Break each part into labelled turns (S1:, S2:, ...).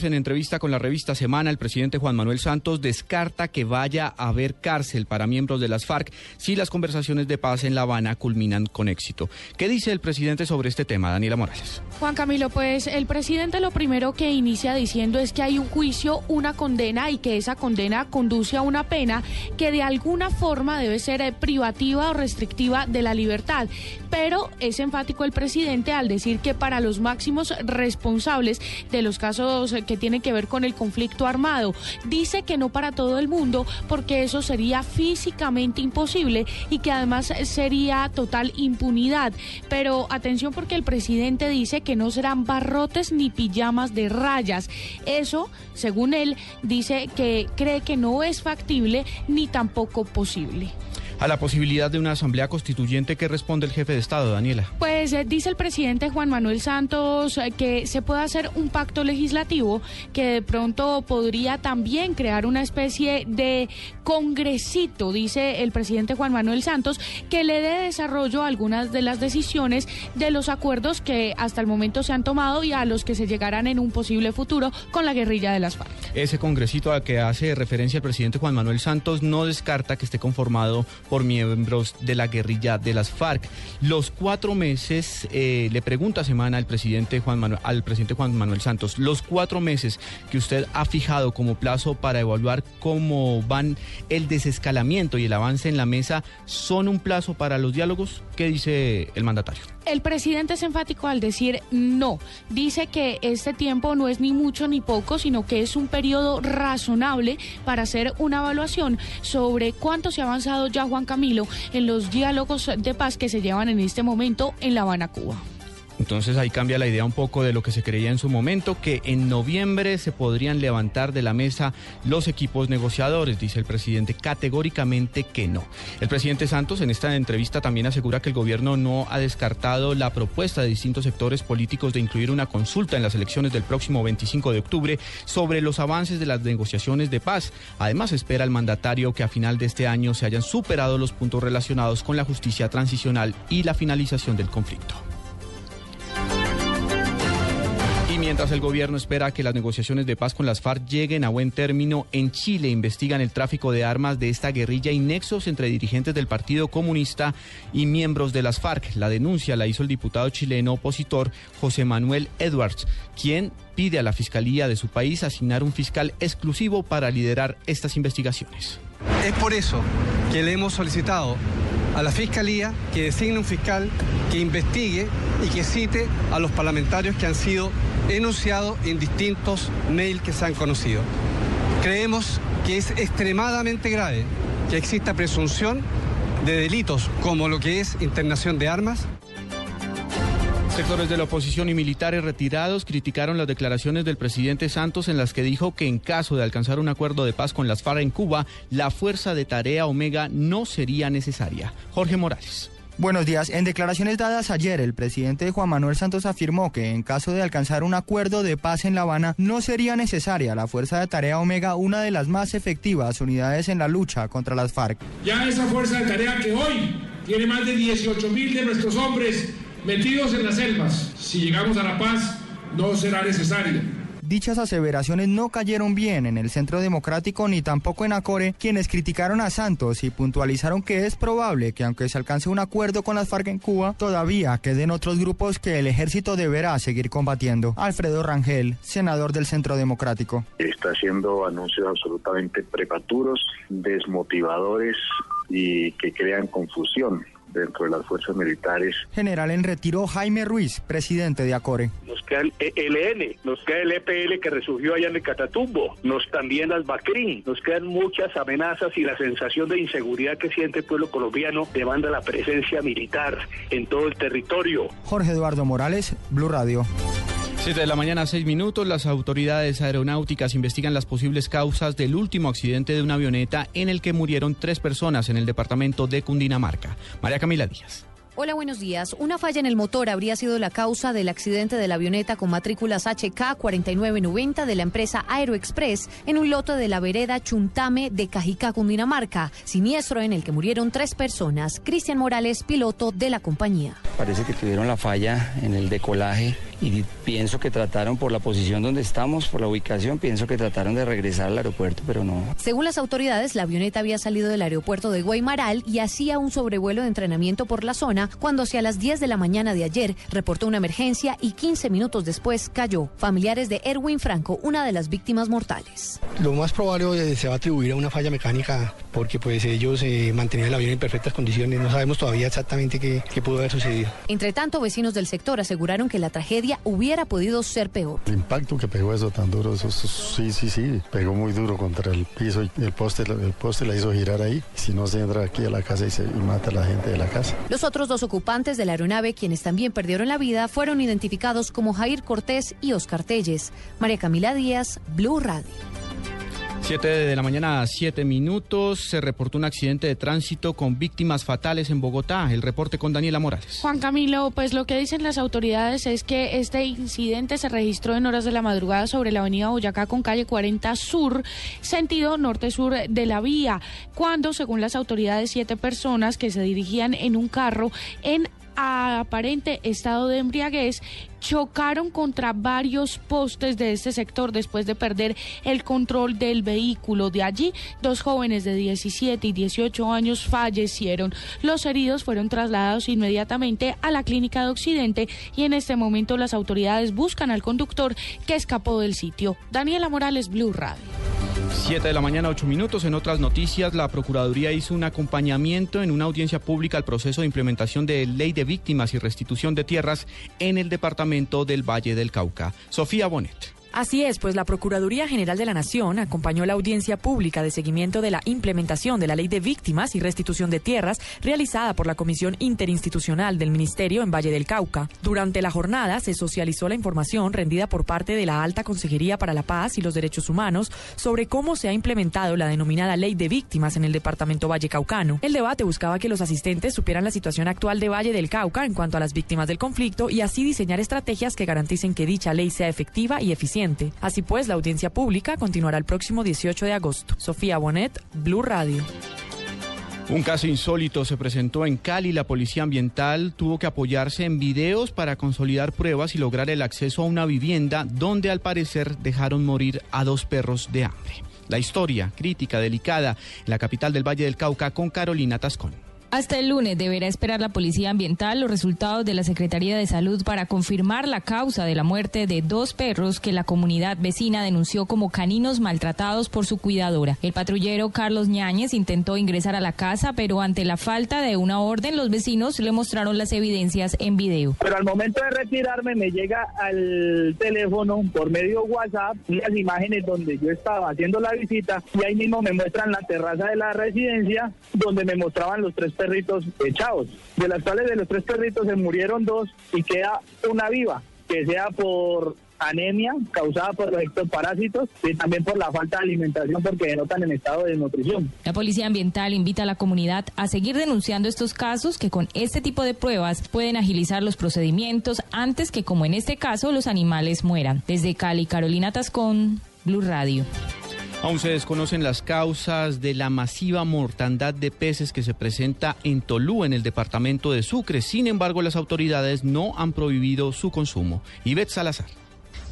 S1: En entrevista con la revista Semana, el presidente Juan Manuel Santos descarta que vaya a haber cárcel para miembros de las FARC si las conversaciones de paz en La Habana culminan con éxito. ¿Qué dice el presidente sobre este tema, Daniela Morales?
S2: Juan Camilo, pues el presidente lo primero que inicia diciendo es que hay un juicio, una condena y que esa condena conduce a una pena que de alguna forma debe ser eh, privativa o restrictiva de la libertad. Pero es enfático el presidente al decir que para los máximos responsables de los casos que tienen que ver con el conflicto armado, dice que no para todo el mundo porque eso sería físicamente imposible y que además sería total impunidad. Pero atención porque el presidente dice que no serán barrotes ni pijamas de rayas. Eso, según él, dice que cree que no es factible ni tampoco posible
S1: a la posibilidad de una asamblea constituyente que responde el jefe de Estado, Daniela?
S2: Pues eh, dice el presidente Juan Manuel Santos eh, que se puede hacer un pacto legislativo que de pronto podría también crear una especie de congresito, dice el presidente Juan Manuel Santos, que le dé desarrollo a algunas de las decisiones de los acuerdos que hasta el momento se han tomado y a los que se llegarán en un posible futuro con la guerrilla de las FARC.
S1: Ese congresito al que hace referencia el presidente Juan Manuel Santos no descarta que esté conformado por miembros de la guerrilla de las FARC. Los cuatro meses, eh, le pregunta semana al presidente Juan Manuel, al presidente Juan Manuel Santos, los cuatro meses que usted ha fijado como plazo para evaluar cómo van el desescalamiento y el avance en la mesa, ¿son un plazo para los diálogos? ¿Qué dice el mandatario?
S2: El presidente es enfático al decir no. Dice que este tiempo no es ni mucho ni poco, sino que es un periodo razonable para hacer una evaluación sobre cuánto se ha avanzado ya Juan Camilo en los diálogos de paz que se llevan en este momento en La Habana, Cuba.
S1: Entonces ahí cambia la idea un poco de lo que se creía en su momento, que en noviembre se podrían levantar de la mesa los equipos negociadores, dice el presidente categóricamente que no. El presidente Santos en esta entrevista también asegura que el gobierno no ha descartado la propuesta de distintos sectores políticos de incluir una consulta en las elecciones del próximo 25 de octubre sobre los avances de las negociaciones de paz. Además espera el mandatario que a final de este año se hayan superado los puntos relacionados con la justicia transicional y la finalización del conflicto. Mientras el gobierno espera que las negociaciones de paz con las FARC lleguen a buen término, en Chile investigan el tráfico de armas de esta guerrilla y nexos entre dirigentes del Partido Comunista y miembros de las FARC. La denuncia la hizo el diputado chileno opositor José Manuel Edwards, quien pide a la Fiscalía de su país asignar un fiscal exclusivo para liderar estas investigaciones.
S3: Es por eso que le hemos solicitado a la Fiscalía que designe un fiscal que investigue y que cite a los parlamentarios que han sido enunciados en distintos mails que se han conocido. Creemos que es extremadamente grave que exista presunción de delitos como lo que es internación de armas
S1: Sectores de la oposición y militares retirados criticaron las declaraciones del presidente Santos en las que dijo que en caso de alcanzar un acuerdo de paz con las FARC en Cuba, la fuerza de tarea Omega no sería necesaria. Jorge Morales.
S4: Buenos días. En declaraciones dadas ayer, el presidente Juan Manuel Santos afirmó que en caso de alcanzar un acuerdo de paz en La Habana, no sería necesaria la Fuerza de Tarea Omega, una de las más efectivas unidades en la lucha contra las FARC.
S5: Ya esa Fuerza de Tarea que hoy tiene más de 18 mil de nuestros hombres metidos en las selvas. Si llegamos a la paz, no será necesario.
S4: Dichas aseveraciones no cayeron bien en el Centro Democrático ni tampoco en Acore, quienes criticaron a Santos y puntualizaron que es probable que aunque se alcance un acuerdo con las FARC en Cuba, todavía queden otros grupos que el ejército deberá seguir combatiendo. Alfredo Rangel, senador del Centro Democrático.
S6: Está haciendo anuncios absolutamente prematuros, desmotivadores y que crean confusión dentro de las fuerzas militares.
S4: General en retiro Jaime Ruiz, presidente de ACORE.
S7: Nos queda el ELN, nos queda el EPL que resurgió allá en el Catatumbo, nos también las BACRIN, nos quedan muchas amenazas y la sensación de inseguridad que siente el pueblo colombiano demanda la presencia militar en todo el territorio.
S4: Jorge Eduardo Morales, Blue Radio.
S1: 7 de la mañana, 6 minutos. Las autoridades aeronáuticas investigan las posibles causas del último accidente de una avioneta en el que murieron tres personas en el departamento de Cundinamarca. María Camila Díaz.
S8: Hola, buenos días. Una falla en el motor habría sido la causa del accidente de la avioneta con matrículas HK 4990 de la empresa Aeroexpress en un lote de la vereda Chuntame de Cajicá, Cundinamarca. Siniestro en el que murieron tres personas. Cristian Morales, piloto de la compañía.
S9: Parece que tuvieron la falla en el decolaje y pienso que trataron por la posición donde estamos, por la ubicación, pienso que trataron de regresar al aeropuerto, pero no.
S8: Según las autoridades, la avioneta había salido del aeropuerto de Guaymaral y hacía un sobrevuelo de entrenamiento por la zona cuando hacia las 10 de la mañana de ayer reportó una emergencia y 15 minutos después cayó. Familiares de Erwin Franco, una de las víctimas mortales.
S10: Lo más probable se va a atribuir a una falla mecánica porque pues ellos eh, mantenían el avión en perfectas condiciones. No sabemos todavía exactamente qué, qué pudo haber sucedido.
S8: Entre tanto, vecinos del sector aseguraron que la tragedia hubiera podido ser peor.
S11: El impacto que pegó eso tan duro, eso, sí, sí, sí, pegó muy duro contra el piso y el poste, el poste la hizo girar ahí. Si no se entra aquí a la casa y, se, y mata a la gente de la casa.
S8: Los otros dos ocupantes de la aeronave, quienes también perdieron la vida, fueron identificados como Jair Cortés y Oscar Telles. María Camila Díaz, Blue Radio.
S1: 7 de la mañana, 7 minutos. Se reportó un accidente de tránsito con víctimas fatales en Bogotá. El reporte con Daniela Morales.
S2: Juan Camilo, pues lo que dicen las autoridades es que este incidente se registró en horas de la madrugada sobre la avenida Boyacá con calle 40 Sur, sentido norte-sur de la vía, cuando, según las autoridades, siete personas que se dirigían en un carro en aparente estado de embriaguez chocaron contra varios postes de este sector después de perder el control del vehículo. De allí, dos jóvenes de 17 y 18 años fallecieron. Los heridos fueron trasladados inmediatamente a la clínica de Occidente y en este momento las autoridades buscan al conductor que escapó del sitio. Daniela Morales, Blue Radio.
S1: 7 de la mañana, 8 minutos. En otras noticias, la Procuraduría hizo un acompañamiento en una audiencia pública al proceso de implementación de ley de víctimas y restitución de tierras en el departamento del Valle del Cauca. Sofía Bonet.
S12: Así es, pues la Procuraduría General de la Nación acompañó la audiencia pública de seguimiento de la implementación de la Ley de Víctimas y Restitución de Tierras realizada por la Comisión Interinstitucional del Ministerio en Valle del Cauca. Durante la jornada se socializó la información rendida por parte de la Alta Consejería para la Paz y los Derechos Humanos sobre cómo se ha implementado la denominada Ley de Víctimas en el departamento Valle Caucano. El debate buscaba que los asistentes supieran la situación actual de Valle del Cauca en cuanto a las víctimas del conflicto y así diseñar estrategias que garanticen que dicha ley sea efectiva y eficiente Así pues, la audiencia pública continuará el próximo 18 de agosto. Sofía Bonet, Blue Radio.
S1: Un caso insólito se presentó en Cali. La policía ambiental tuvo que apoyarse en videos para consolidar pruebas y lograr el acceso a una vivienda donde al parecer dejaron morir a dos perros de hambre. La historia, crítica, delicada, en la capital del Valle del Cauca con Carolina Tascón.
S13: Hasta el lunes deberá esperar la Policía Ambiental los resultados de la Secretaría de Salud para confirmar la causa de la muerte de dos perros que la comunidad vecina denunció como caninos maltratados por su cuidadora. El patrullero Carlos Ñáñez intentó ingresar a la casa, pero ante la falta de una orden, los vecinos le mostraron las evidencias en video.
S14: Pero al momento de retirarme me llega al teléfono por medio WhatsApp las imágenes donde yo estaba haciendo la visita y ahí mismo me muestran la terraza de la residencia donde me mostraban los tres perritos echados, de las cuales de los tres perritos se murieron dos y queda una viva, que sea por anemia causada por los ectoparásitos y también por la falta de alimentación porque denotan en estado de desnutrición.
S13: La Policía Ambiental invita a la comunidad a seguir denunciando estos casos que con este tipo de pruebas pueden agilizar los procedimientos antes que como en este caso los animales mueran. Desde Cali, Carolina Tascón, Blue Radio.
S1: Aún se desconocen las causas de la masiva mortandad de peces que se presenta en Tolú, en el departamento de Sucre. Sin embargo, las autoridades no han prohibido su consumo. Ivette Salazar.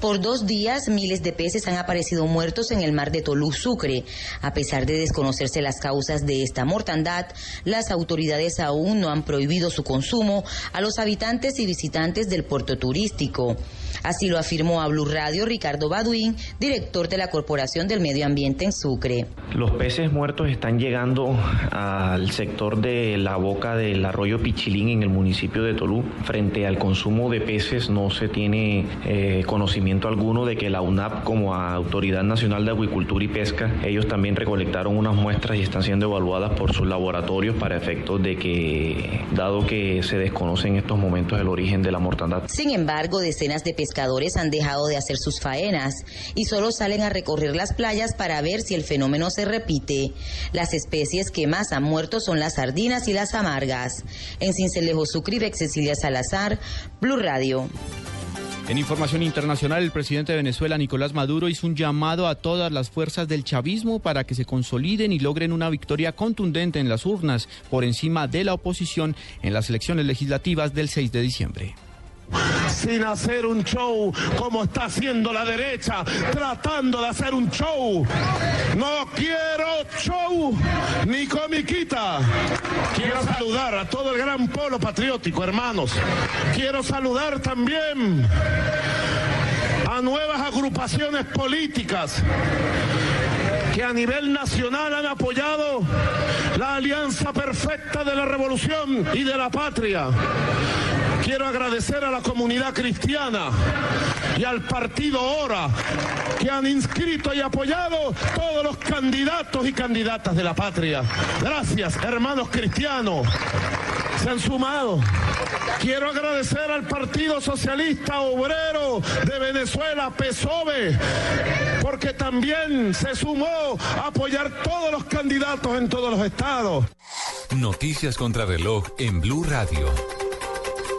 S15: Por dos días, miles de peces han aparecido muertos en el mar de Tolú, Sucre. A pesar de desconocerse las causas de esta mortandad, las autoridades aún no han prohibido su consumo a los habitantes y visitantes del puerto turístico. Así lo afirmó a Blue Radio Ricardo Baduín, director de la Corporación del Medio Ambiente en Sucre.
S16: Los peces muertos están llegando al sector de la boca del arroyo Pichilín en el municipio de Tolú. Frente al consumo de peces no se tiene eh, conocimiento alguno de que la UNAP como Autoridad Nacional de Acuicultura y Pesca, ellos también recolectaron unas muestras y están siendo evaluadas por sus laboratorios para efectos de que, dado que se desconoce en estos momentos el origen de la mortandad.
S15: Sin embargo, decenas de pescadores han dejado de hacer sus faenas y solo salen a recorrer las playas para ver si el fenómeno se repite. Las especies que más han muerto son las sardinas y las amargas. En Cincelejo Sucribe, Cecilia Salazar, Blue Radio.
S1: En información internacional, el presidente de Venezuela, Nicolás Maduro, hizo un llamado a todas las fuerzas del chavismo para que se consoliden y logren una victoria contundente en las urnas por encima de la oposición en las elecciones legislativas del 6 de diciembre.
S17: Sin hacer un show como está haciendo la derecha, tratando de hacer un show. No quiero show ni comiquita. Quiero saludar a todo el gran polo patriótico, hermanos. Quiero saludar también a nuevas agrupaciones políticas que a nivel nacional han apoyado la alianza perfecta de la revolución y de la patria. Quiero agradecer a la comunidad cristiana y al partido Hora que han inscrito y apoyado todos los candidatos y candidatas de la patria. Gracias, hermanos cristianos. Se han sumado. Quiero agradecer al Partido Socialista Obrero de Venezuela, PSOVE, porque también se sumó a apoyar todos los candidatos en todos los estados.
S18: Noticias contra reloj en Blue Radio.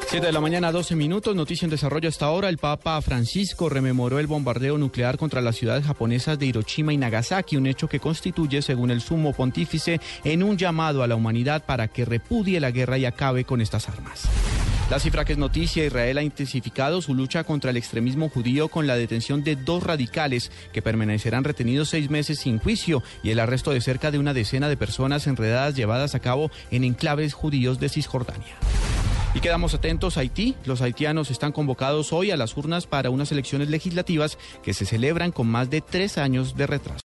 S1: 7 de la mañana, 12 minutos. Noticia en desarrollo hasta ahora. El Papa Francisco rememoró el bombardeo nuclear contra las ciudades japonesas de Hiroshima y Nagasaki, un hecho que constituye, según el sumo pontífice, en un llamado a la humanidad para que repudie la guerra y acabe con estas armas. La cifra que es noticia, Israel ha intensificado su lucha contra el extremismo judío con la detención de dos radicales que permanecerán retenidos seis meses sin juicio y el arresto de cerca de una decena de personas enredadas llevadas a cabo en enclaves judíos de Cisjordania. Y quedamos atentos Haití. Los haitianos están convocados hoy a las urnas para unas elecciones legislativas que se celebran con más de tres años de retraso.